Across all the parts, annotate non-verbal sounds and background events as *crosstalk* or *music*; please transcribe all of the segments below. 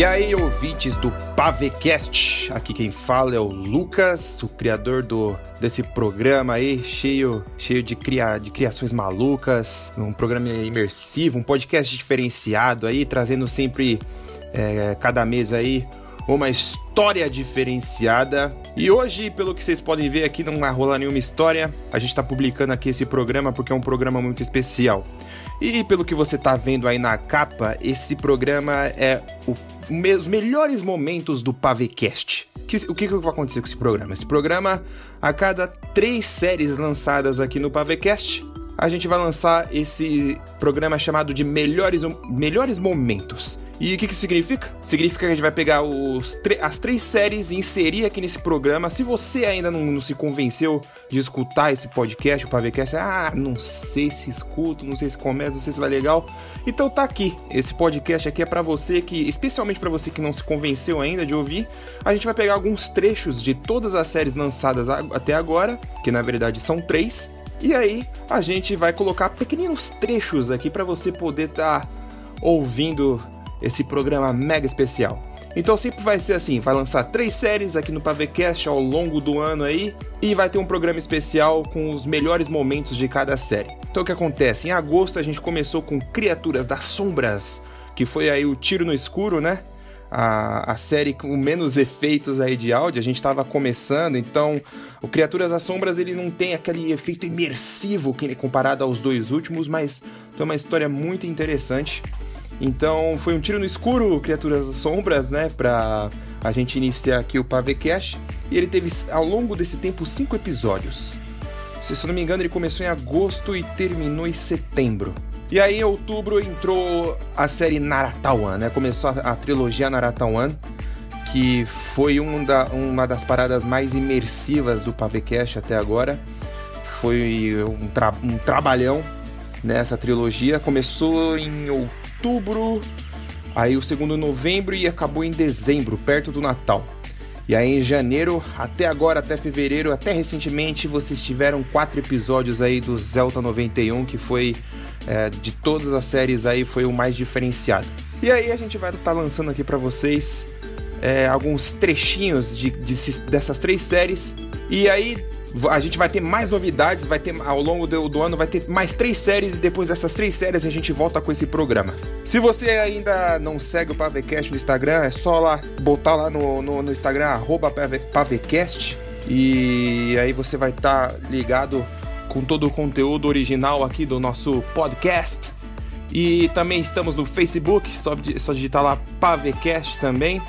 E aí, ouvintes do Pavecast, aqui quem fala é o Lucas, o criador do desse programa aí, cheio, cheio de, cria, de criações malucas, um programa imersivo, um podcast diferenciado aí, trazendo sempre, é, cada mês aí, uma história diferenciada. E hoje, pelo que vocês podem ver aqui, não vai rolar nenhuma história. A gente está publicando aqui esse programa porque é um programa muito especial. E pelo que você está vendo aí na capa, esse programa é o, os melhores momentos do Pavecast. Que, o que, que vai acontecer com esse programa? Esse programa, a cada três séries lançadas aqui no Pavecast, a gente vai lançar esse programa chamado de Melhores, melhores Momentos. E o que, que significa? Significa que a gente vai pegar os as três séries e inserir aqui nesse programa. Se você ainda não, não, se convenceu de escutar esse podcast, o Pavecast, ah, não sei se escuto, não sei se começa, não sei se vai legal. Então tá aqui. Esse podcast aqui é para você que, especialmente para você que não se convenceu ainda de ouvir, a gente vai pegar alguns trechos de todas as séries lançadas até agora, que na verdade são três. E aí a gente vai colocar pequeninos trechos aqui para você poder estar tá ouvindo esse programa mega especial. Então sempre vai ser assim, vai lançar três séries aqui no Pavecast ao longo do ano aí e vai ter um programa especial com os melhores momentos de cada série. Então o que acontece? Em agosto a gente começou com Criaturas das Sombras, que foi aí o tiro no escuro, né? A, a série com menos efeitos aí de áudio, a gente estava começando, então o Criaturas das Sombras ele não tem aquele efeito imersivo que comparado aos dois últimos, mas tem uma história muito interessante. Então foi um tiro no escuro, Criaturas das Sombras, né? Pra a gente iniciar aqui o Pavecast. E ele teve ao longo desse tempo cinco episódios. Se eu não me engano, ele começou em agosto e terminou em setembro. E aí em outubro entrou a série Naratawan, né? Começou a, a trilogia Naratawan, que foi um da, uma das paradas mais imersivas do Pavecast até agora. Foi um, tra um trabalhão nessa trilogia. Começou em outubro outubro, aí o segundo novembro e acabou em dezembro, perto do Natal. E aí em janeiro, até agora, até fevereiro, até recentemente, vocês tiveram quatro episódios aí do Zelta 91, que foi é, de todas as séries aí, foi o mais diferenciado. E aí a gente vai estar tá lançando aqui para vocês é, alguns trechinhos de, de, dessas três séries. E aí a gente vai ter mais novidades, vai ter ao longo do, do, ano vai ter mais três séries e depois dessas três séries a gente volta com esse programa. Se você ainda não segue o Pavecast no Instagram, é só lá botar lá no, no, no Instagram arroba Pavecast e aí você vai estar tá ligado com todo o conteúdo original aqui do nosso podcast. E também estamos no Facebook, só, só digitar lá Pavecast também.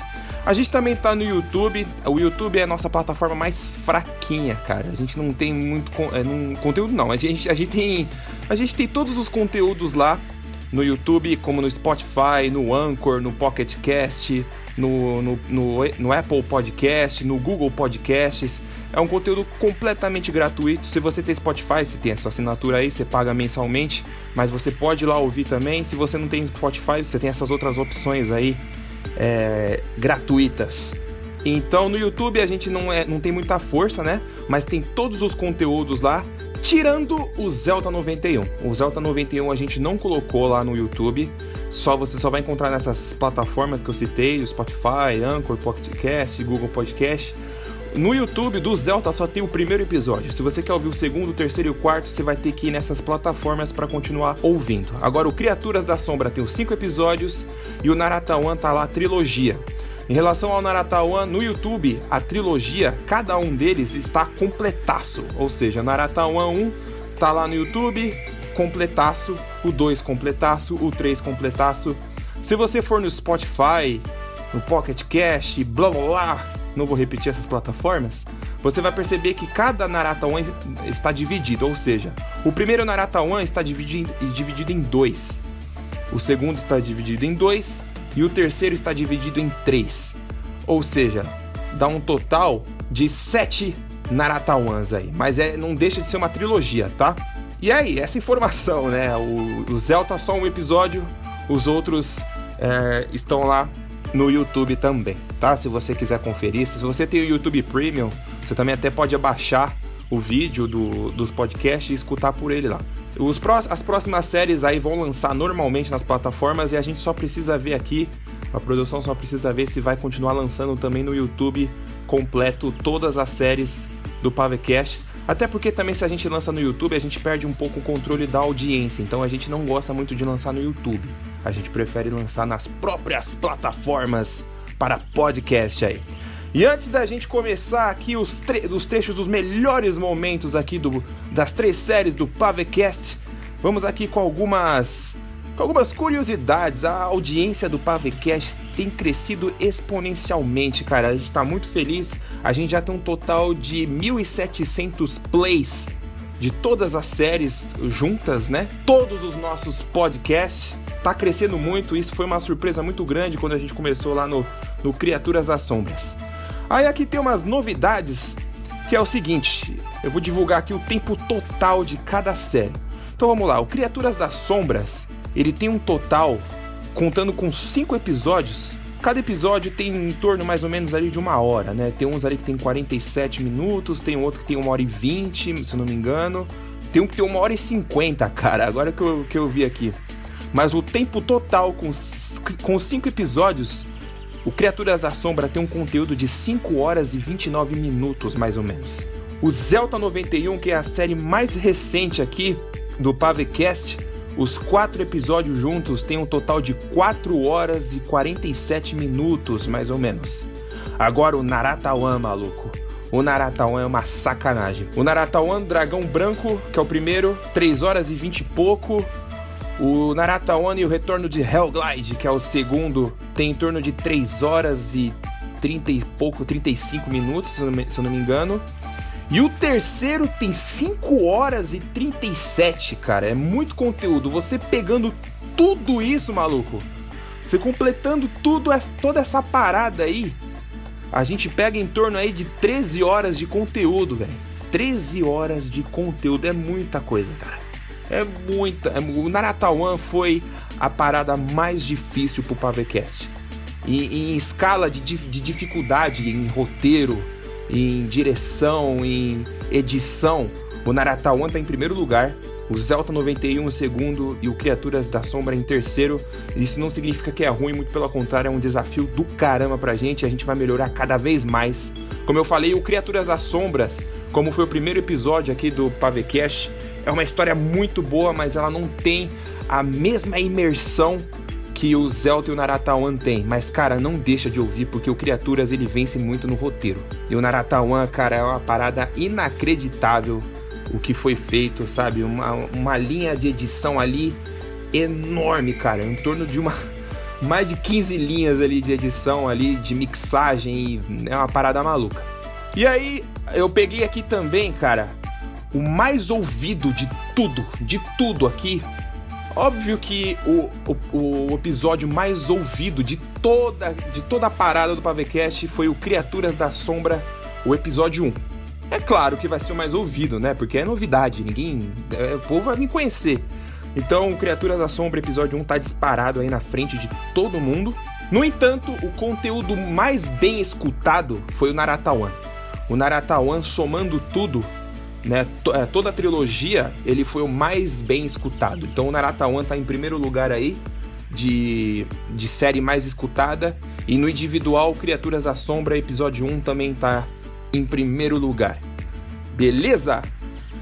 A gente também tá no YouTube. O YouTube é a nossa plataforma mais fraquinha, cara. A gente não tem muito é, não, conteúdo, não. A gente, a, gente tem, a gente tem todos os conteúdos lá no YouTube, como no Spotify, no Anchor, no Pocket Cast, no, no, no, no Apple Podcast, no Google Podcasts. É um conteúdo completamente gratuito. Se você tem Spotify, você tem a sua assinatura aí, você paga mensalmente, mas você pode ir lá ouvir também. Se você não tem Spotify, você tem essas outras opções aí é, gratuitas. Então no YouTube a gente não, é, não tem muita força, né? Mas tem todos os conteúdos lá, tirando o Zelta 91. O Zelta 91 a gente não colocou lá no YouTube. Só você só vai encontrar nessas plataformas que eu citei, o Spotify, Anchor, Podcast, Google Podcast. No YouTube do Zelta só tem o primeiro episódio. Se você quer ouvir o segundo, o terceiro e o quarto, você vai ter que ir nessas plataformas para continuar ouvindo. Agora, o Criaturas da Sombra tem os cinco episódios e o Naratawan tá lá trilogia. Em relação ao Naratawan, no YouTube, a trilogia, cada um deles está completaço. Ou seja, Naratawan 1 tá lá no YouTube, completaço, o 2 completaço, o 3 completaço. Se você for no Spotify, no Pocket Cast, blá blá blá, não vou repetir essas plataformas, você vai perceber que cada Narata One está dividido, ou seja, o primeiro Narata One está dividido, dividido em dois, o segundo está dividido em dois e o terceiro está dividido em três, ou seja, dá um total de sete Narata Ones aí, mas é, não deixa de ser uma trilogia, tá? E aí, essa informação, né? O, o Zelta só um episódio, os outros é, estão lá no YouTube também, tá? Se você quiser conferir. Se você tem o YouTube Premium, você também até pode abaixar o vídeo do, dos podcasts e escutar por ele lá. Os pró as próximas séries aí vão lançar normalmente nas plataformas e a gente só precisa ver aqui A produção só precisa ver se vai continuar lançando também no YouTube completo todas as séries do Pavecast. Até porque também se a gente lança no YouTube, a gente perde um pouco o controle da audiência. Então a gente não gosta muito de lançar no YouTube. A gente prefere lançar nas próprias plataformas para podcast aí. E antes da gente começar aqui os, tre os trechos dos melhores momentos aqui do, das três séries do Pavecast, vamos aqui com algumas com algumas curiosidades. A audiência do Pavecast tem crescido exponencialmente, cara. A gente tá muito feliz. A gente já tem um total de 1.700 plays de todas as séries juntas, né? Todos os nossos podcasts. Tá crescendo muito. Isso foi uma surpresa muito grande quando a gente começou lá no, no Criaturas das Sombras. Aí aqui tem umas novidades, que é o seguinte, eu vou divulgar aqui o tempo total de cada série. Então vamos lá, o Criaturas das Sombras, ele tem um total, contando com cinco episódios, cada episódio tem em torno mais ou menos ali de uma hora, né? Tem uns ali que tem 47 minutos, tem outro que tem uma hora e 20, se não me engano. Tem um que tem uma hora e 50, *laughs* cara, agora que eu, que eu vi aqui. Mas o tempo total com, com cinco episódios o Criaturas da Sombra tem um conteúdo de 5 horas e 29 minutos, mais ou menos. O Zelta 91, que é a série mais recente aqui do Pavecast, os quatro episódios juntos têm um total de 4 horas e 47 minutos, mais ou menos. Agora o Naratawan, maluco. O Naratawan é uma sacanagem. O Naratawan Dragão Branco, que é o primeiro, 3 horas e 20 e pouco. O Naratawan e o Retorno de Hellglide, que é o segundo, tem em torno de 3 horas e 30 e pouco, 35 minutos, se eu não me, se eu não me engano. E o terceiro tem 5 horas e 37, cara. É muito conteúdo. Você pegando tudo isso, maluco. Você completando tudo, toda essa parada aí. A gente pega em torno aí de 13 horas de conteúdo, velho. 13 horas de conteúdo é muita coisa, cara. É muita. É, o Naratawan foi a parada mais difícil pro Pavecast. E, em escala de, de dificuldade, em roteiro, em direção, em edição, o Naratawan tá em primeiro lugar, o Zelta 91 em segundo e o Criaturas da Sombra em terceiro. Isso não significa que é ruim, muito pelo contrário, é um desafio do caramba pra gente, a gente vai melhorar cada vez mais. Como eu falei, o Criaturas das Sombras, como foi o primeiro episódio aqui do Pavecast, é uma história muito boa, mas ela não tem a mesma imersão que o Zelda e o Naratawan tem. Mas, cara, não deixa de ouvir, porque o Criaturas ele vence muito no roteiro. E o Naratawan, cara, é uma parada inacreditável o que foi feito, sabe? Uma, uma linha de edição ali enorme, cara. Em torno de uma. *laughs* Mais de 15 linhas ali de edição ali, de mixagem. É uma parada maluca. E aí, eu peguei aqui também, cara, o mais ouvido de tudo, de tudo aqui. Óbvio que o, o, o, episódio mais ouvido de toda, de toda a parada do Pavecast foi o Criaturas da Sombra, o episódio 1. É claro que vai ser o mais ouvido, né? Porque é novidade, ninguém. É, o povo vai me conhecer. Então, Criaturas da Sombra, episódio 1, tá disparado aí na frente de todo mundo. No entanto, o conteúdo mais bem escutado foi o Naratawan. O Naratawan, somando tudo, né? É, toda a trilogia ele foi o mais bem escutado. Então o Naratawan tá em primeiro lugar aí de, de série mais escutada. E no individual, Criaturas da Sombra, episódio 1 também tá em primeiro lugar. Beleza?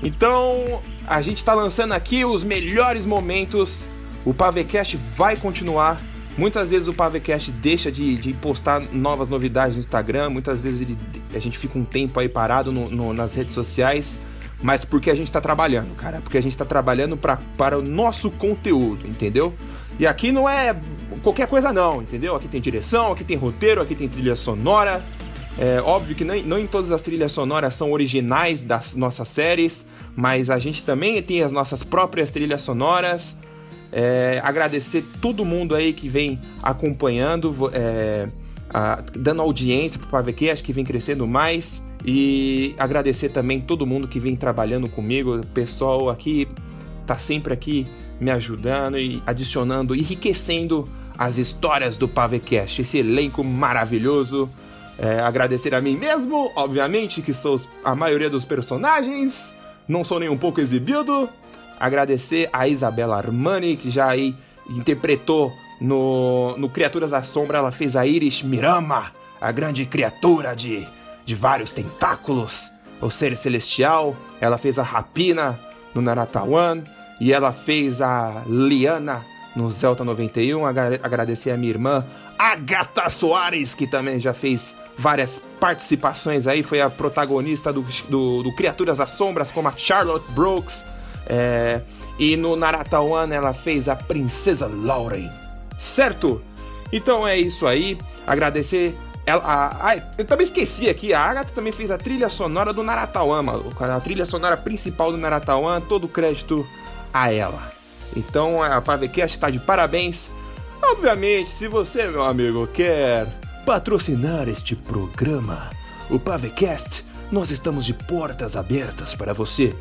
Então a gente tá lançando aqui os melhores momentos. O Pavecast vai continuar. Muitas vezes o Pavecast deixa de, de, postar novas novidades no Instagram, muitas vezes ele, a gente fica um tempo aí parado no, no, nas redes sociais mas porque a gente está trabalhando, cara. Porque a gente está trabalhando pra, para o nosso conteúdo, entendeu? E aqui não é qualquer coisa, não, entendeu? Aqui tem direção, aqui tem roteiro, aqui tem trilha sonora. É óbvio que não, não em todas as trilhas sonoras são originais das nossas séries, mas a gente também tem as nossas próprias trilhas sonoras. É, agradecer todo mundo aí que vem acompanhando, é, a, dando audiência pro PAVQ, acho que vem crescendo mais. E agradecer também todo mundo que vem trabalhando comigo, o pessoal aqui tá sempre aqui me ajudando e adicionando, enriquecendo as histórias do Pavecast, esse elenco maravilhoso. É, agradecer a mim mesmo, obviamente, que sou a maioria dos personagens, não sou nem um pouco exibido. Agradecer a Isabela Armani, que já aí interpretou No, no Criaturas da Sombra, ela fez a Iris Mirama, a grande criatura de, de vários tentáculos, o ser celestial. Ela fez a Rapina no Naratawan. E ela fez a Liana no Zelta 91. Agradecer a minha irmã Agatha Soares, que também já fez várias participações aí. Foi a protagonista do, do, do Criaturas das Sombras, como a Charlotte Brooks. É, e no Naratawan ela fez a Princesa Lauren. Certo? Então é isso aí. Agradecer. Ela, a, a, eu também esqueci aqui, a Agatha também fez a trilha sonora do Naratawan, maluco. A trilha sonora principal do Naratawan, todo crédito a ela. Então a Pavecast está de parabéns. Obviamente, se você, meu amigo, quer patrocinar este programa, o Pavecast, nós estamos de portas abertas para você.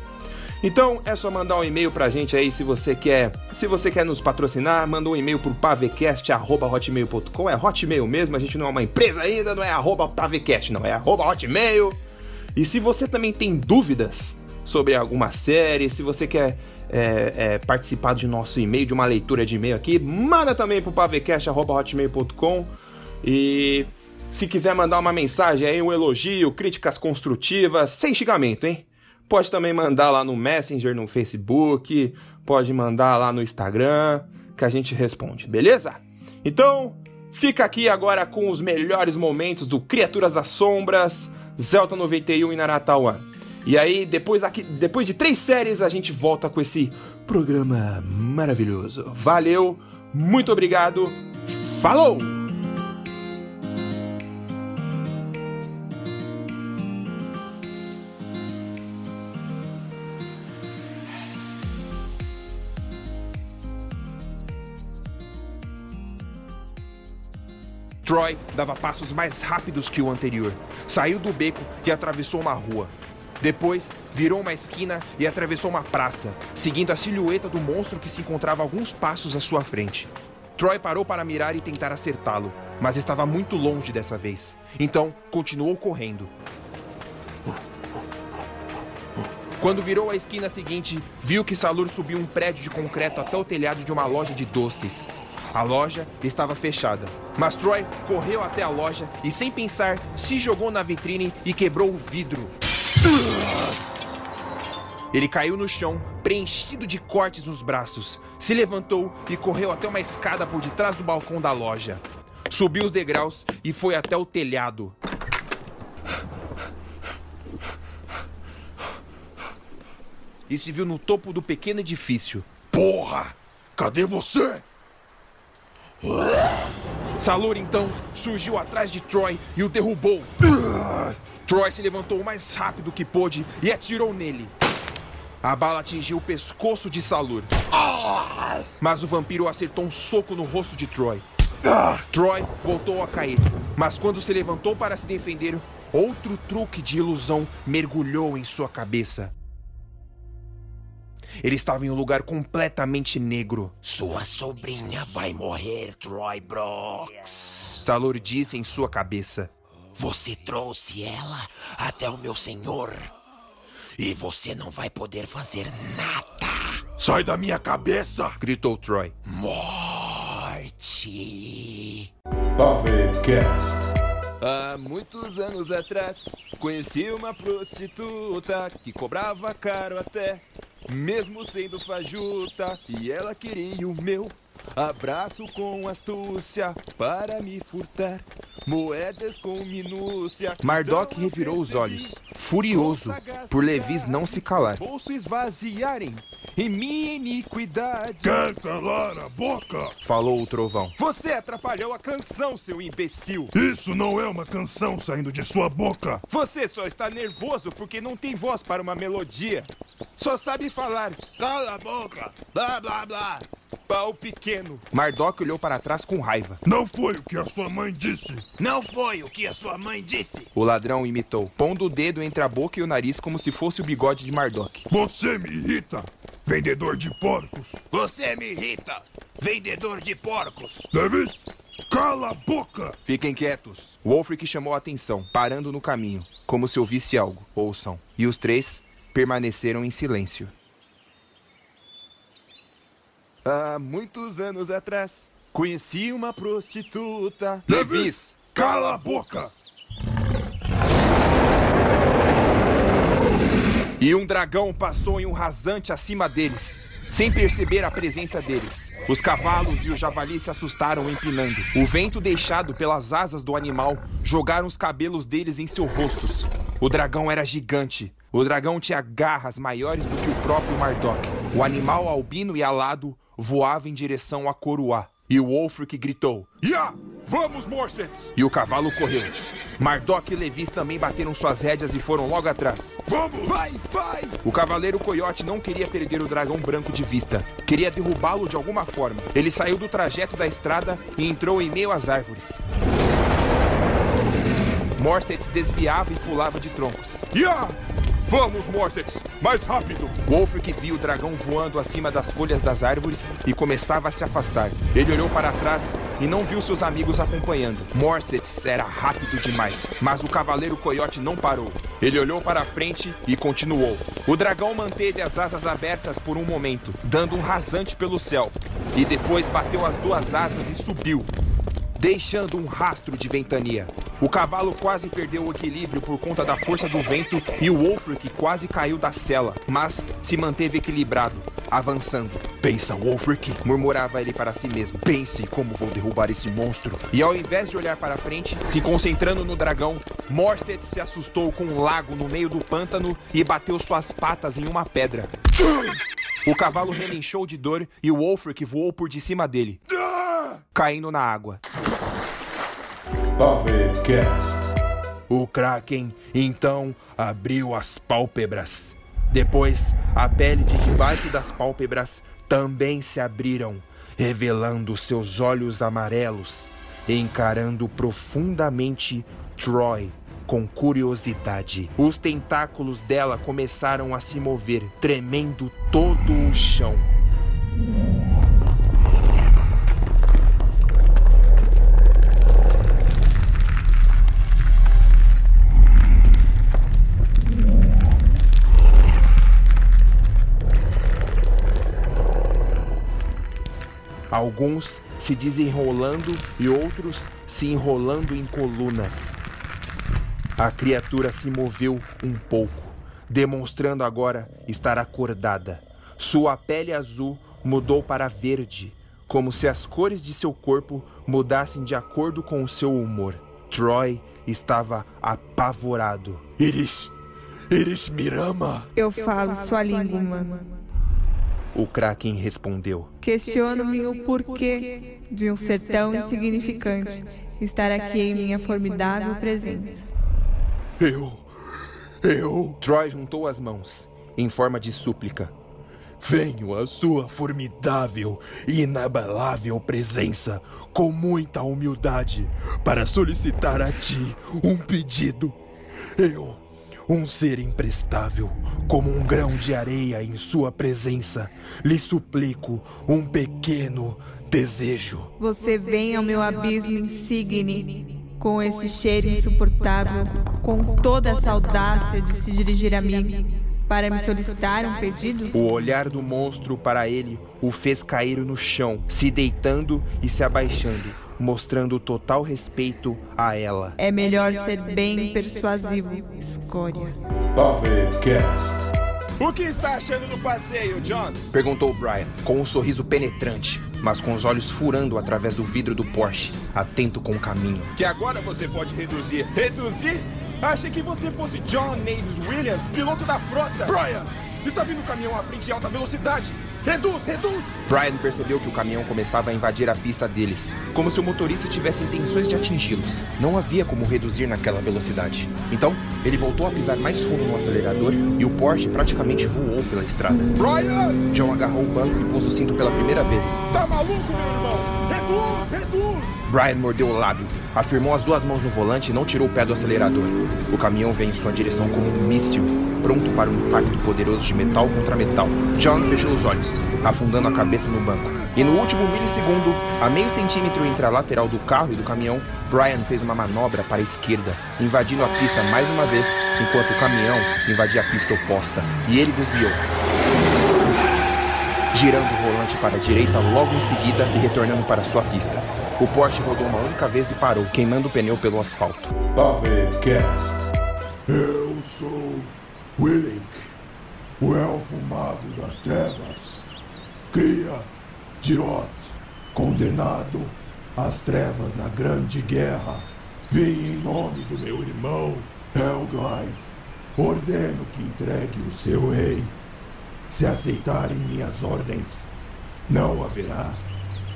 Então é só mandar um e-mail pra gente aí se você quer. Se você quer nos patrocinar, manda um e-mail pro pavecast.hotmail.com. É hotmail mesmo, a gente não é uma empresa ainda, não é arroba pavecast, não, é arroba hotmail. E se você também tem dúvidas sobre alguma série, se você quer é, é, participar de nosso e-mail, de uma leitura de e-mail aqui, manda também pro pavecast.hotmail.com e se quiser mandar uma mensagem aí, um elogio, críticas construtivas, sem xingamento, hein? Pode também mandar lá no Messenger, no Facebook, pode mandar lá no Instagram, que a gente responde, beleza? Então, fica aqui agora com os melhores momentos do Criaturas das Sombras, Zelta 91 e Naratawan. E aí, depois, aqui, depois de três séries, a gente volta com esse programa maravilhoso. Valeu, muito obrigado, falou! Troy dava passos mais rápidos que o anterior. Saiu do beco e atravessou uma rua. Depois, virou uma esquina e atravessou uma praça, seguindo a silhueta do monstro que se encontrava alguns passos à sua frente. Troy parou para mirar e tentar acertá-lo, mas estava muito longe dessa vez. Então, continuou correndo. Quando virou a esquina seguinte, viu que Salur subiu um prédio de concreto até o telhado de uma loja de doces. A loja estava fechada, mas Troy correu até a loja e, sem pensar, se jogou na vitrine e quebrou o vidro. Ele caiu no chão, preenchido de cortes nos braços, se levantou e correu até uma escada por detrás do balcão da loja. Subiu os degraus e foi até o telhado. E se viu no topo do pequeno edifício. Porra! Cadê você? Salur então surgiu atrás de Troy e o derrubou. Troy se levantou o mais rápido que pôde e atirou nele. A bala atingiu o pescoço de Salur. Mas o vampiro acertou um soco no rosto de Troy. Troy voltou a cair, mas quando se levantou para se defender, outro truque de ilusão mergulhou em sua cabeça. Ele estava em um lugar completamente negro. Sua sobrinha vai morrer, Troy Brooks. Salor disse em sua cabeça. Você trouxe ela até o meu senhor. E você não vai poder fazer nada. Sai da minha cabeça! gritou Troy. Morte. Pavecast. Há muitos anos atrás, conheci uma prostituta que cobrava caro até, mesmo sendo fajuta, e ela queria o meu abraço com astúcia para me furtar. Moedas com minúcia. Mardok revirou os olhos, furioso por Levis não se calar. Bolso esvaziarem em minha iniquidade. Quer calar a boca? Falou o trovão. Você atrapalhou a canção, seu imbecil. Isso não é uma canção saindo de sua boca. Você só está nervoso porque não tem voz para uma melodia. Só sabe falar. Cala a boca. Blá blá blá. Pau pequeno. Mardok olhou para trás com raiva. Não foi o que a sua mãe disse. Não foi o que a sua mãe disse. O ladrão imitou, pondo o dedo entre a boca e o nariz como se fosse o bigode de Mardok. Você me irrita, vendedor de porcos. Você me irrita, vendedor de porcos. Davis, cala a boca. Fiquem quietos. Wolfric chamou a atenção, parando no caminho, como se ouvisse algo. Ouçam. E os três permaneceram em silêncio. Há muitos anos atrás, Conheci uma prostituta. Levis, cala a boca! E um dragão passou em um rasante acima deles, sem perceber a presença deles. Os cavalos e o javali se assustaram empinando. O vento deixado pelas asas do animal jogaram os cabelos deles em seus rostos. O dragão era gigante. O dragão tinha garras maiores do que o próprio Mardok. O animal albino e alado voava em direção a Coroá. E o Wolfric gritou. Ya! Vamos, Morsets! E o cavalo correu. Mardok e Levis também bateram suas rédeas e foram logo atrás. Vamos! Vai, vai! O cavaleiro coiote não queria perder o dragão branco de vista. Queria derrubá-lo de alguma forma. Ele saiu do trajeto da estrada e entrou em meio às árvores. Morsets desviava e pulava de troncos. Ya! Vamos, Morsets! Mais rápido! Wolfric viu o dragão voando acima das folhas das árvores e começava a se afastar. Ele olhou para trás e não viu seus amigos acompanhando. Morsets era rápido demais, mas o cavaleiro coiote não parou. Ele olhou para frente e continuou. O dragão manteve as asas abertas por um momento, dando um rasante pelo céu, e depois bateu as duas asas e subiu, deixando um rastro de ventania. O cavalo quase perdeu o equilíbrio por conta da força do vento e o Wolfric quase caiu da sela, mas se manteve equilibrado, avançando. Pensa, Wolfric, murmurava ele para si mesmo. Pense como vou derrubar esse monstro. E ao invés de olhar para frente, se concentrando no dragão, Morset se assustou com um lago no meio do pântano e bateu suas patas em uma pedra. O cavalo relinchou de dor e o Wolfric voou por de cima dele, caindo na água. O Kraken então abriu as pálpebras. Depois, a pele de debaixo das pálpebras também se abriram, revelando seus olhos amarelos, encarando profundamente Troy com curiosidade. Os tentáculos dela começaram a se mover, tremendo todo o chão. Alguns se desenrolando e outros se enrolando em colunas. A criatura se moveu um pouco, demonstrando agora estar acordada. Sua pele azul mudou para verde, como se as cores de seu corpo mudassem de acordo com o seu humor. Troy estava apavorado. Iris! Iris Mirama! Eu falo sua língua humana. O Kraken respondeu. Questiono-me o porquê de um ser tão insignificante estar aqui em minha formidável presença. Eu. Eu. Troy juntou as mãos, em forma de súplica. Venho à sua formidável e inabalável presença com muita humildade para solicitar a ti um pedido. Eu, um ser imprestável, como um grão de areia em sua presença, lhe suplico um pequeno desejo. Você vem ao meu abismo insigne, com esse cheiro insuportável, com toda essa audácia de se dirigir a mim, para me solicitar um pedido? O olhar do monstro para ele o fez cair no chão, se deitando e se abaixando, mostrando total respeito a ela. É melhor ser bem persuasivo, escória. Pavecast. O que está achando do passeio, John? Perguntou Brian, com um sorriso penetrante, mas com os olhos furando através do vidro do Porsche, atento com o caminho. Que agora você pode reduzir. Reduzir? Achei que você fosse John Mavis Williams, piloto da frota. Brian! Está vindo um caminhão à frente em alta velocidade! Reduz, reduz! Brian percebeu que o caminhão começava a invadir a pista deles, como se o motorista tivesse intenções de atingi-los. Não havia como reduzir naquela velocidade. Então, ele voltou a pisar mais fundo no acelerador e o Porsche praticamente voou pela estrada. Brian! John agarrou o banco e pôs o cinto pela primeira vez. Tá maluco, meu irmão? Reduz, reduz! Brian mordeu o lábio, afirmou as duas mãos no volante e não tirou o pé do acelerador. O caminhão veio em sua direção como um míssil, pronto para um impacto poderoso de metal contra metal. John fechou os olhos, afundando a cabeça no banco. E no último milissegundo, a meio centímetro entre a lateral do carro e do caminhão, Brian fez uma manobra para a esquerda, invadindo a pista mais uma vez, enquanto o caminhão invadia a pista oposta. E ele desviou. Girando o volante para a direita logo em seguida e retornando para sua pista. O Porsche rodou uma única vez e parou, queimando o pneu pelo asfalto. Pavecast. Eu sou Willink, o elfo mago das trevas. Cria de condenado às trevas na grande guerra. Vim em nome do meu irmão Helglide. Ordeno que entregue o seu rei. Se aceitarem minhas ordens, não haverá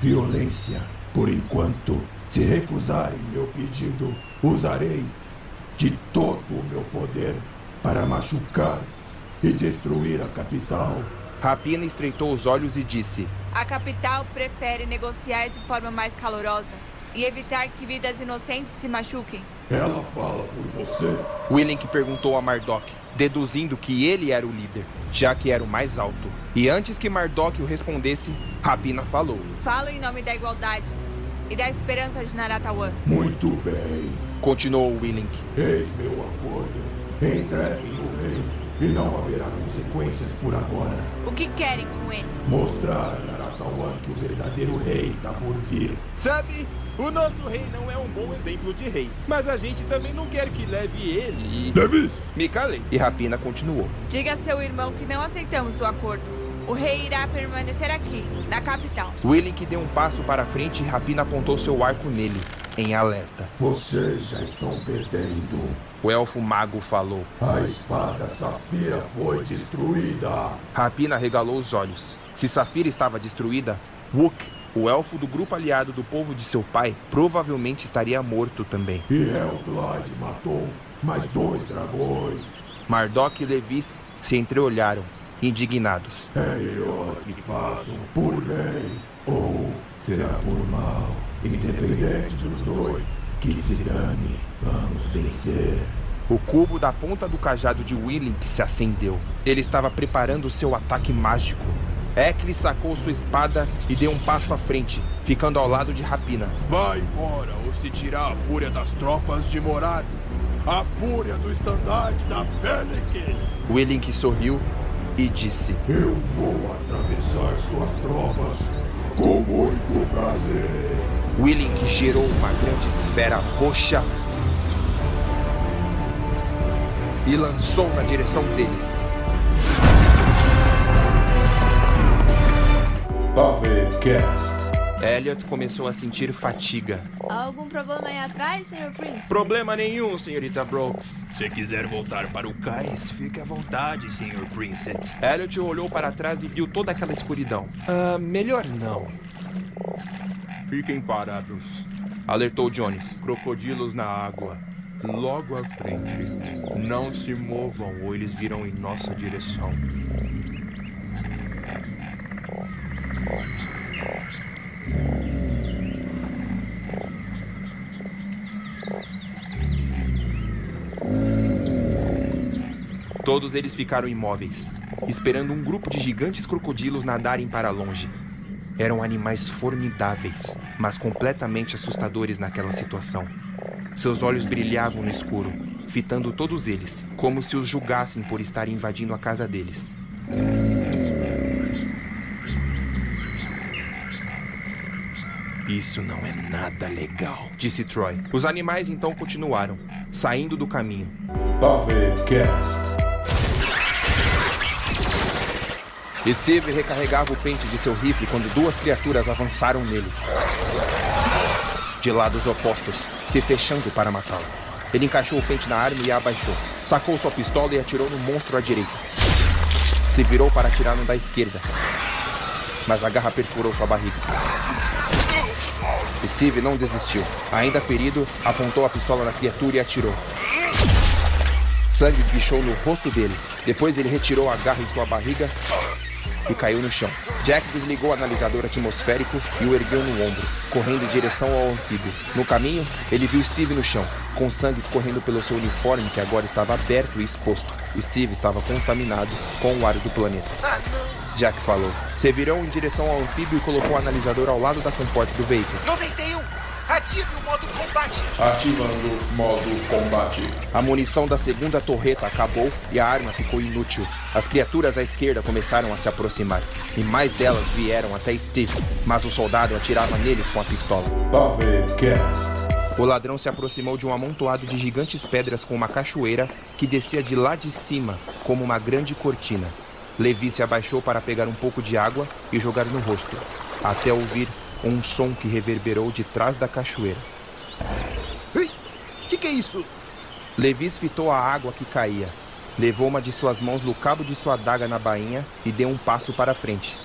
violência. Por enquanto, se recusarem meu pedido, usarei de todo o meu poder para machucar e destruir a capital. Rapina estreitou os olhos e disse: A capital prefere negociar de forma mais calorosa e evitar que vidas inocentes se machuquem. Ela fala por você. Willink perguntou a Mardok, deduzindo que ele era o líder, já que era o mais alto. E antes que Mardok o respondesse, Rapina falou: Falo em nome da igualdade e da esperança de Naratawan. Muito bem. Continuou Willink. Eis meu acordo. Entreguem o rei e não haverá consequências por agora. O que querem com ele? Mostrar a Naratawan que o verdadeiro rei está por vir. Sabe, o nosso rei não é um bom exemplo de rei. Mas a gente também não quer que leve ele e... Davis! Me calei. E Rapina continuou. Diga a seu irmão que não aceitamos o acordo. O rei irá permanecer aqui, na capital. Willink deu um passo para frente e Rapina apontou seu arco nele, em alerta. Vocês já estão perdendo. O elfo mago falou. A espada Safira foi destruída. Rapina regalou os olhos. Se Safira estava destruída, Wook, o elfo do grupo aliado do povo de seu pai, provavelmente estaria morto também. E Helglide matou mais dois dragões. Mardok e Levis se entreolharam, indignados. É melhor que façam por bem ou será por mal. Independente dos dois, que se dane, vamos vencer. O cubo da ponta do cajado de Willink se acendeu. Ele estava preparando seu ataque mágico. Ekli sacou sua espada e deu um passo à frente, ficando ao lado de Rapina. Vai embora ou se tirar a fúria das tropas de Morad. A fúria do estandarte da Fênix. Willink sorriu e disse: Eu vou atravessar suas tropas com muito prazer. Willink gerou uma grande esfera roxa e lançou na direção deles. Pavecast. Elliot começou a sentir fatiga. Há algum problema aí atrás, Sr. Prince? Problema nenhum, senhorita Brooks. Se quiser voltar para o cais, fique à vontade, Sr. Princet. Elliot olhou para trás e viu toda aquela escuridão. Ah, melhor não. Fiquem parados. Alertou Jones. Crocodilos na água. Logo à frente. Não se movam ou eles virão em nossa direção. Todos eles ficaram imóveis, esperando um grupo de gigantes crocodilos nadarem para longe. Eram animais formidáveis, mas completamente assustadores naquela situação. Seus olhos brilhavam no escuro, fitando todos eles, como se os julgassem por estarem invadindo a casa deles. Isso não é nada legal, disse Troy. Os animais então continuaram, saindo do caminho. Pavecast. Steve recarregava o pente de seu rifle quando duas criaturas avançaram nele. De lados opostos, se fechando para matá-lo. Ele encaixou o pente na arma e a abaixou. Sacou sua pistola e atirou no monstro à direita. Se virou para atirar no da esquerda. Mas a garra perfurou sua barriga. Steve não desistiu. Ainda ferido, apontou a pistola na criatura e atirou. Sangue esguichou no rosto dele. Depois ele retirou a garra em sua barriga e caiu no chão. Jack desligou o analisador atmosférico e o ergueu no ombro, correndo em direção ao anfíbio. No caminho, ele viu Steve no chão, com sangue escorrendo pelo seu uniforme que agora estava aberto e exposto. Steve estava contaminado com o ar do planeta. Jack falou. Se virou em direção ao anfíbio e colocou o analisador ao lado da comporta do veículo. 91! Ative o modo combate. Ativando modo combate. A munição da segunda torreta acabou e a arma ficou inútil. As criaturas à esquerda começaram a se aproximar e mais delas vieram até Steve, mas o soldado atirava neles com a pistola. Pavecast. O ladrão se aproximou de um amontoado de gigantes pedras com uma cachoeira que descia de lá de cima, como uma grande cortina. Levi se abaixou para pegar um pouco de água e jogar no rosto, até ouvir um som que reverberou de trás da cachoeira. Ei, que que é isso? Levi fitou a água que caía, levou uma de suas mãos no cabo de sua adaga na bainha e deu um passo para frente.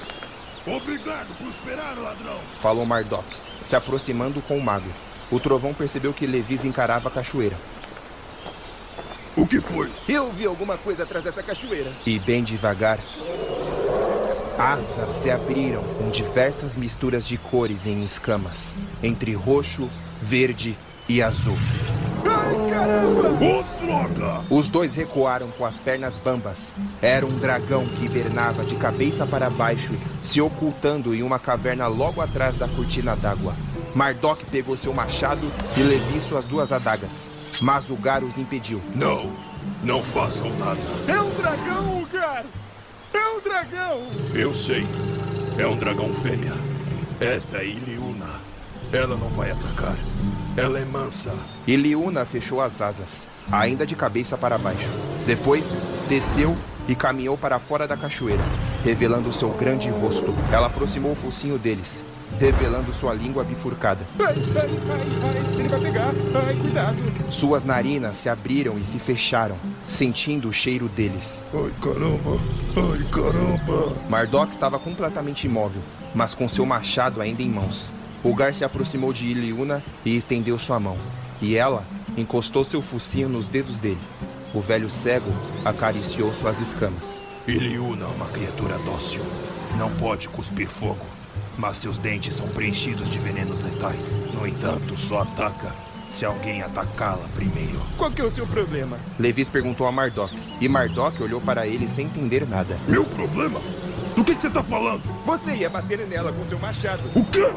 Obrigado por esperar, ladrão. Falou Mardok, se aproximando com o mago. O trovão percebeu que Levis encarava a cachoeira. O que foi? Eu vi alguma coisa atrás dessa cachoeira. E bem devagar, asas se abriram com diversas misturas de cores em escamas, entre roxo, verde e azul. Ai, caramba! Ô, droga! Os dois recuaram com as pernas bambas. Era um dragão que hibernava de cabeça para baixo, se ocultando em uma caverna logo atrás da cortina d'água. Mardok pegou seu machado e Levi suas duas adagas, mas o Gar os impediu. Não, não façam nada. É um dragão, cara! É um dragão! Eu sei. É um dragão fêmea. Esta é Iliuna. Ela não vai atacar. Ela é mansa. E Liuna fechou as asas, ainda de cabeça para baixo. Depois, desceu e caminhou para fora da cachoeira, revelando seu grande rosto. Ela aproximou o focinho deles, revelando sua língua bifurcada. Ai, ai, ai, ai, ele vai pegar. Ai, cuidado. Suas narinas se abriram e se fecharam, sentindo o cheiro deles. Ai, caramba. Ai, caramba. Mardok estava completamente imóvel, mas com seu machado ainda em mãos. O Gar se aproximou de Iliuna e estendeu sua mão. E ela encostou seu focinho nos dedos dele. O velho cego acariciou suas escamas. Iliuna é uma criatura dócil. Não pode cuspir fogo, mas seus dentes são preenchidos de venenos letais. No entanto, só ataca se alguém atacá-la primeiro. Qual que é o seu problema? Levis perguntou a Mardok, e Mardok olhou para ele sem entender nada. Meu problema? Do que, que você tá falando? Você ia bater nela com seu machado. O quê?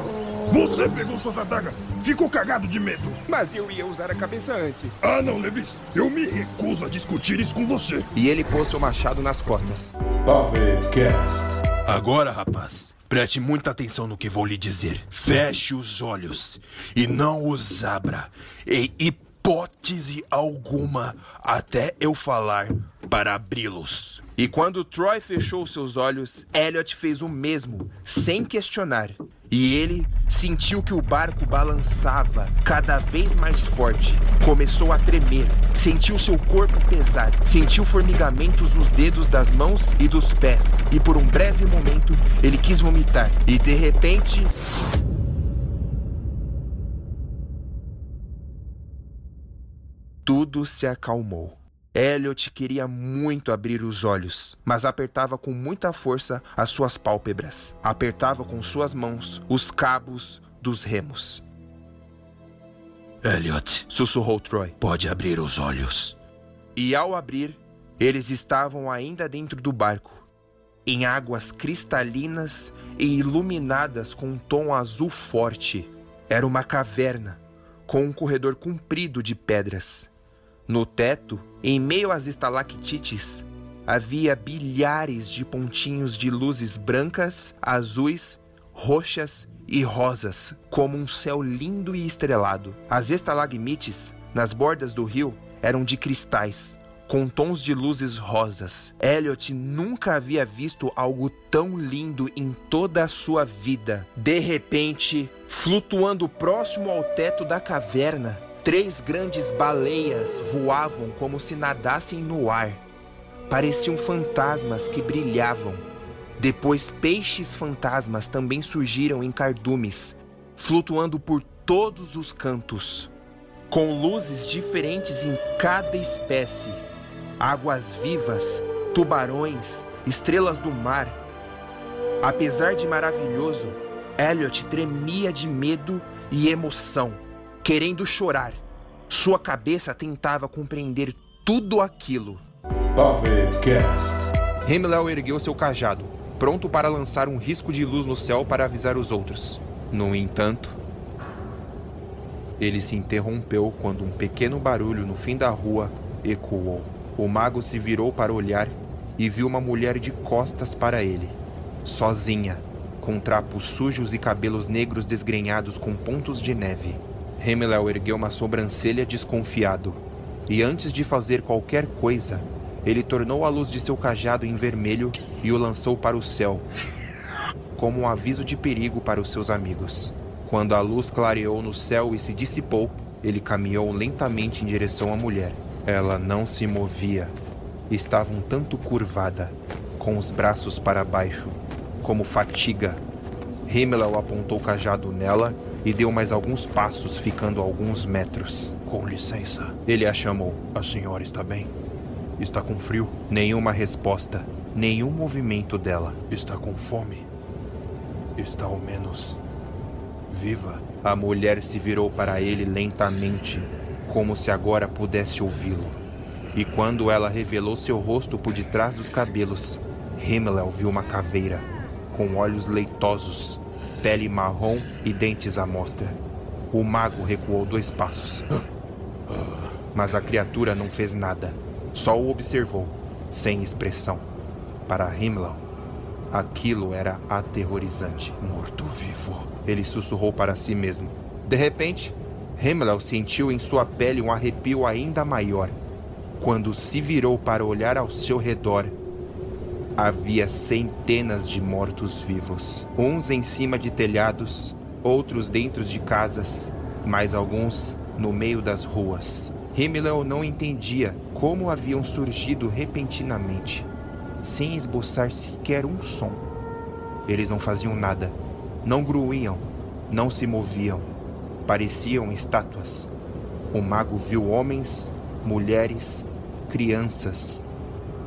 Você pegou suas adagas. Ficou cagado de medo. Mas eu ia usar a cabeça antes. Ah, não, Levis. Eu me recuso a discutir isso com você. E ele pôs seu machado nas costas. Pavecast. Agora, rapaz, preste muita atenção no que vou lhe dizer. Feche os olhos e não os abra, em hipótese alguma, até eu falar para abri-los. E quando Troy fechou seus olhos, Elliot fez o mesmo, sem questionar. E ele sentiu que o barco balançava cada vez mais forte. Começou a tremer, sentiu seu corpo pesar, sentiu formigamentos nos dedos das mãos e dos pés. E por um breve momento, ele quis vomitar. E de repente, tudo se acalmou. Elliot queria muito abrir os olhos, mas apertava com muita força as suas pálpebras. Apertava com suas mãos os cabos dos remos. Elliot, Sussurrou Troy. pode abrir os olhos. E ao abrir, eles estavam ainda dentro do barco, em águas cristalinas e iluminadas com um tom azul forte. Era uma caverna, com um corredor comprido de pedras. No teto, em meio às estalactites, havia bilhares de pontinhos de luzes brancas, azuis, roxas e rosas, como um céu lindo e estrelado. As estalagmites, nas bordas do rio, eram de cristais, com tons de luzes rosas. Elliot nunca havia visto algo tão lindo em toda a sua vida. De repente, flutuando próximo ao teto da caverna, três grandes baleias voavam como se nadassem no ar. Pareciam fantasmas que brilhavam. Depois, peixes fantasmas também surgiram em cardumes, flutuando por todos os cantos, com luzes diferentes em cada espécie águas vivas, tubarões, estrelas do mar. Apesar de maravilhoso, Elliot tremia de medo e emoção, querendo chorar. Sua cabeça tentava compreender tudo aquilo. Himmler ergueu seu cajado, pronto para lançar um risco de luz no céu para avisar os outros. No entanto, Ele se interrompeu quando um pequeno barulho no fim da rua ecoou. O mago se virou para olhar e viu uma mulher de costas para ele, sozinha, com trapos sujos e cabelos negros desgrenhados com pontos de neve. Hemelel ergueu uma sobrancelha desconfiado, e antes de fazer qualquer coisa, ele tornou a luz de seu cajado em vermelho e o lançou para o céu, como um aviso de perigo para os seus amigos. Quando a luz clareou no céu e se dissipou, ele caminhou lentamente em direção à mulher. Ela não se movia. Estava um tanto curvada, com os braços para baixo, como fatiga. Himmel apontou o cajado nela e deu mais alguns passos, ficando alguns metros. Com licença. Ele a chamou. A senhora está bem? Está com frio? Nenhuma resposta, nenhum movimento dela. Está com fome? Está ao menos viva? A mulher se virou para ele lentamente, como se agora pudesse ouvi-lo. E quando ela revelou seu rosto por detrás dos cabelos, Himmel viu uma caveira, com olhos leitosos, pele marrom e dentes à mostra. O mago recuou dois passos. Mas a criatura não fez nada. Só o observou, sem expressão. Para Himmel, aquilo era aterrorizante. Morto-vivo. Ele sussurrou para si mesmo. De repente, Himmel sentiu em sua pele um arrepio ainda maior. Quando se virou para olhar ao seu redor, havia centenas de mortos-vivos. Uns em cima de telhados, outros dentro de casas, mais alguns no meio das ruas. Himmel não entendia como haviam surgido repentinamente, sem esboçar sequer um som. Eles não faziam nada, não gruíam, não se moviam, pareciam estátuas. O mago viu homens, mulheres, crianças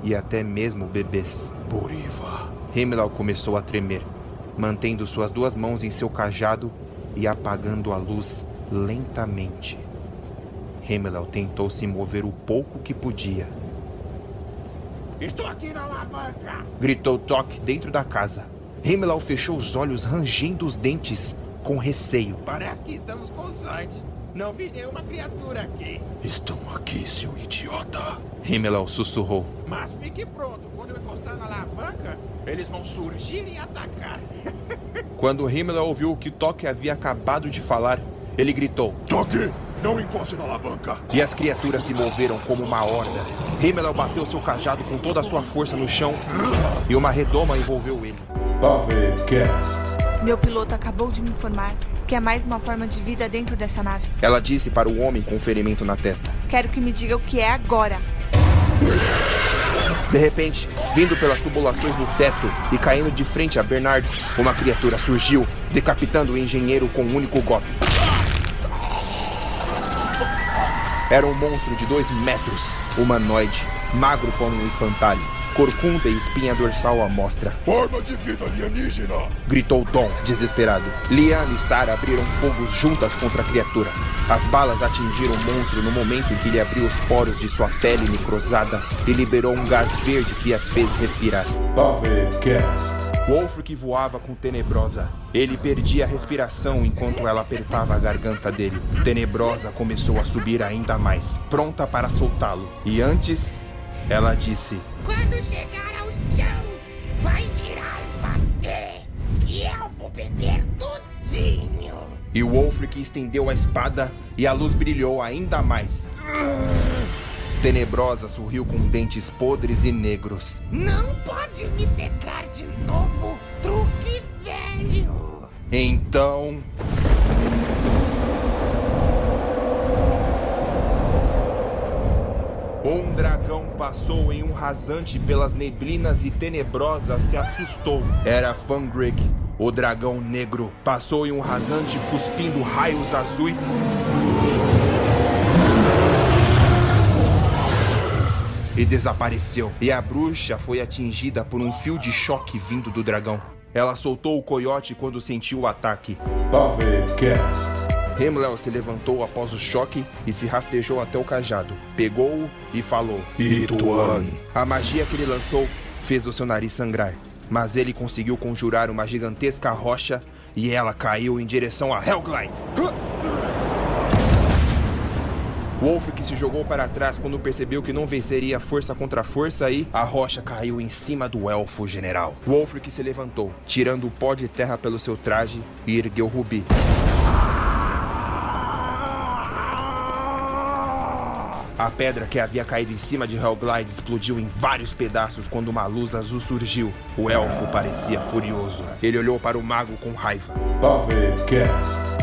e até mesmo bebês. Boriva. Himmel começou a tremer, mantendo suas duas mãos em seu cajado e apagando a luz lentamente. Himmel tentou se mover o pouco que podia. Estou aqui na alavanca! Gritou Toque dentro da casa. Himmel fechou os olhos, rangendo os dentes, com receio. Parece que estamos com sorte. Não vi nenhuma criatura aqui. Estão aqui, seu idiota. Himmel sussurrou. Mas fique pronto. Quando eu encostar na alavanca, eles vão surgir e atacar. *laughs* Quando Himmel ouviu o que Toque havia acabado de falar, ele gritou: Toque! Não encoste na alavanca! E as criaturas se moveram como uma horda. Himmel bateu seu cajado com toda a sua força no chão e uma redoma envolveu ele. Meu piloto acabou de me informar que há mais uma forma de vida dentro dessa nave. Ela disse para o homem com ferimento na testa. Quero que me diga o que é agora. De repente, vindo pelas tubulações no teto e caindo de frente a Bernard, uma criatura surgiu, decapitando o engenheiro com um único golpe. Era um monstro de dois metros, humanoide, magro como um espantalho, corcunda e espinha dorsal à mostra. Forma de vida alienígena! Gritou Dom, desesperado. Liana e Sara abriram fogos juntas contra a criatura. As balas atingiram o monstro no momento em que ele abriu os poros de sua pele necrosada e liberou um gás verde que as fez respirar. Pavecast. Wolfric voava com Tenebrosa. Ele perdia a respiração enquanto ela apertava a garganta dele. Tenebrosa começou a subir ainda mais, pronta para soltá-lo. E antes, ela disse: Quando chegar ao chão, vai virar patê, que eu vou beber tudinho. E o Wolfric estendeu a espada e a luz brilhou ainda mais. Tenebrosa sorriu com dentes podres e negros. Não pode me secar de novo, truque velho. Então. Um dragão passou em um rasante pelas neblinas e tenebrosa se assustou. Era Fangrig, o dragão negro. Passou em um rasante cuspindo raios azuis. E desapareceu. E a bruxa foi atingida por um fio de choque vindo do dragão. Ela soltou o coiote quando sentiu o ataque. Pavecast. Himmler se levantou após o choque e se rastejou até o cajado. Pegou-o e falou: Ituan. A magia que ele lançou fez o seu nariz sangrar, mas ele conseguiu conjurar uma gigantesca rocha e ela caiu em direção a Hellglide. Wolfric se jogou para trás quando percebeu que não venceria força contra força e a rocha caiu em cima do elfo general. Wolfric se levantou, tirando o pó de terra pelo seu traje e ergueu Rubi. A pedra que havia caído em cima de Hellglide explodiu em vários pedaços quando uma luz azul surgiu. O elfo parecia furioso. Ele olhou para o mago com raiva. Pavecast.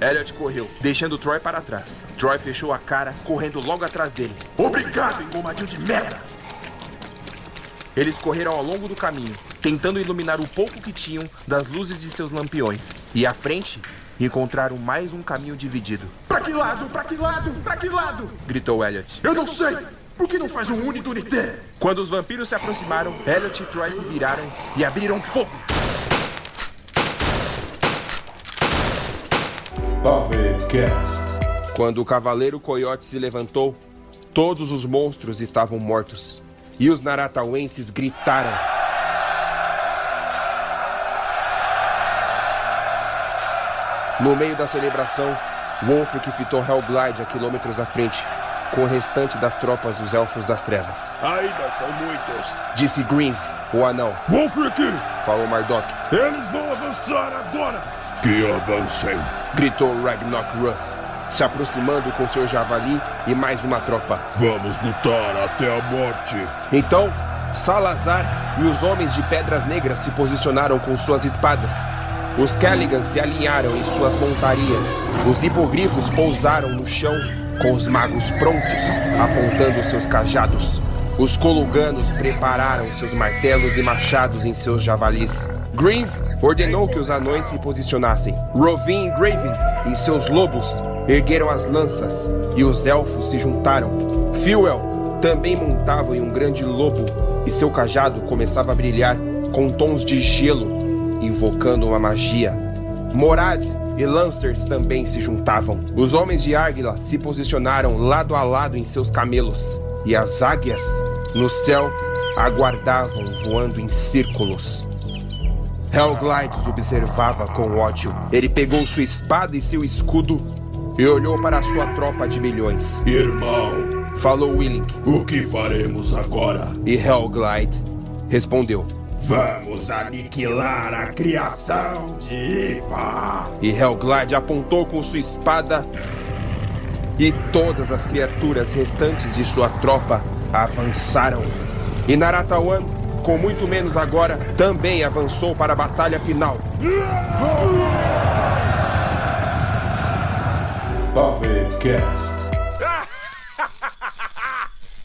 Elliot correu, deixando Troy para trás. Troy fechou a cara, correndo logo atrás dele. Obrigado, engomadinho de merda! Eles correram ao longo do caminho, tentando iluminar o pouco que tinham das luzes de seus lampiões. E à frente, encontraram mais um caminho dividido. Pra que lado? Pra que lado? Pra que lado? Gritou Elliot. Eu não sei! Por que não faz um unidunité? Quando os vampiros se aproximaram, Elliot e Troy se viraram e abriram fogo. Quando o Cavaleiro Coyote se levantou, todos os monstros estavam mortos. E os Naratauenses gritaram. No meio da celebração, Wolfric fitou Hellglide a quilômetros à frente, com o restante das tropas dos Elfos das Trevas. Ainda são muitos. Disse Grinv, o anão. Wolfric, Falou Mardok. eles vão avançar agora. Que avancem. Gritou Ragnarok Russ, se aproximando com seu javali e mais uma tropa. Vamos lutar até a morte. Então, Salazar e os homens de Pedras Negras se posicionaram com suas espadas. Os Kelligans se alinharam em suas montarias. Os hipogrifos pousaram no chão com os magos prontos, apontando seus cajados. Os coluganos prepararam seus martelos e machados em seus javalis. Grieve ordenou que os anões se posicionassem. Rovin e Graven, em seus lobos, ergueram as lanças e os elfos se juntaram. Fuel também montava em um grande lobo e seu cajado começava a brilhar com tons de gelo, invocando uma magia. Morad e Lancers também se juntavam. Os homens de Águila se posicionaram lado a lado em seus camelos, e as águias, no céu, aguardavam voando em círculos. Hellglide os observava com ódio. Ele pegou sua espada e seu escudo e olhou para sua tropa de milhões. Irmão, Falou Willink, o que faremos agora? e Hellglide respondeu. Vamos aniquilar a criação de Iva. E Hellglide apontou com sua espada e todas as criaturas restantes de sua tropa avançaram. E Naratawan, com muito menos agora, também avançou para a batalha final. Pavecast.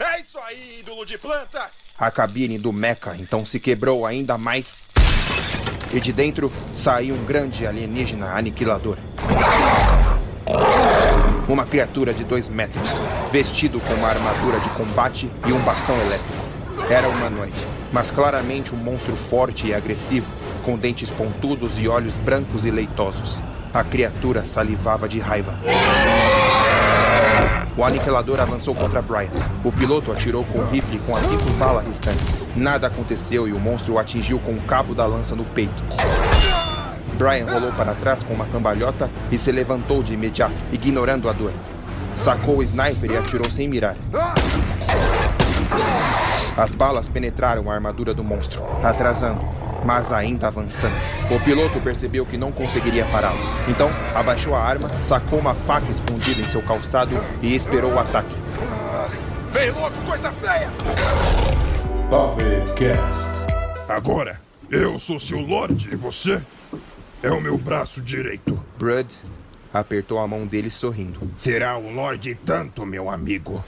*laughs* É isso aí, ídolo de plantas! A cabine do Mecha então se quebrou ainda mais. E de dentro saiu um grande alienígena aniquilador. Uma criatura de dois metros, vestido com uma armadura de combate e um bastão elétrico. Era humanoide, mas claramente um monstro forte e agressivo, com dentes pontudos e olhos brancos e leitosos. A criatura salivava de raiva. O aniquilador avançou contra Brian. O piloto atirou com o rifle com as cinco balas restantes. Nada aconteceu e o monstro o atingiu com o cabo da lança no peito. Brian rolou para trás com uma cambalhota e se levantou de imediato, ignorando a dor. Sacou o sniper e atirou sem mirar. As balas penetraram a armadura do monstro, atrasando, mas ainda avançando. O piloto percebeu que não conseguiria pará-lo. Então, abaixou a arma, sacou uma faca escondida em seu calçado e esperou o ataque. Vem logo, coisa feia! Pavecast. Agora, eu sou seu Lorde e você é o meu braço direito. Brud apertou a mão dele sorrindo. Será o Lorde tanto, meu amigo.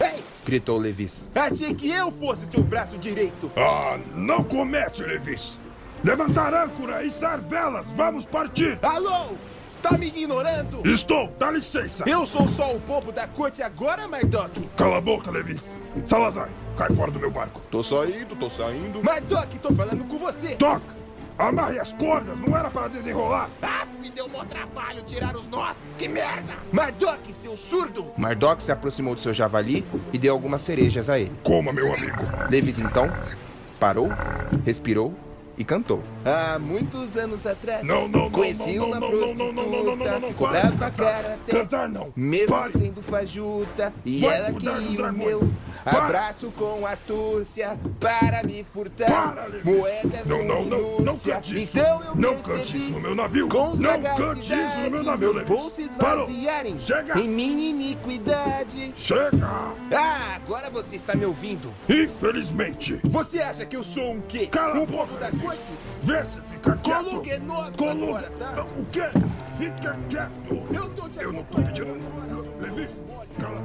Ei, Gritou Levis. achei que eu fosse seu braço direito. Ah, não comece, Levis. Levantar âncora e içar velas, vamos partir. Alô? Tá me ignorando? Estou, dá licença. Eu sou só o bobo da corte agora, Mardok? Cala a boca, Levis. Salazar, cai fora do meu barco. Tô saindo, tô saindo. Mardok, tô falando com você. Toca! Amarre as cordas, não era para desenrolar. Ah, me deu mó trabalho tirar os nós. Que merda! Mardok, seu surdo. Mardok se aproximou de seu javali e deu algumas cerejas a ele. Coma, meu amigo. Levis então parou, respirou e cantou. Há muitos anos atrás, não, não, conheci não, uma não, prostituta não, não, não, não, cobrava cara cantar, não. mesmo Vai. sendo fajuta, e Vai ela queria o meu abraço com astúcia para me furtar para, moedas não, não, não, não cante. Então eu não cante isso no meu navio. Com não cantismo no meu navio, Levis. bolsos vaziarem em minha iniquidade. Chega! Ah, agora você está me ouvindo. Infelizmente. Você acha que eu sou um quê? Cala um pouco da vida corte? Vê se fica quieto. Coluguenoso Coluga. agora, tá? O quê? Fica quieto. Eu tô te Eu não tô pedindo. Levi, cala a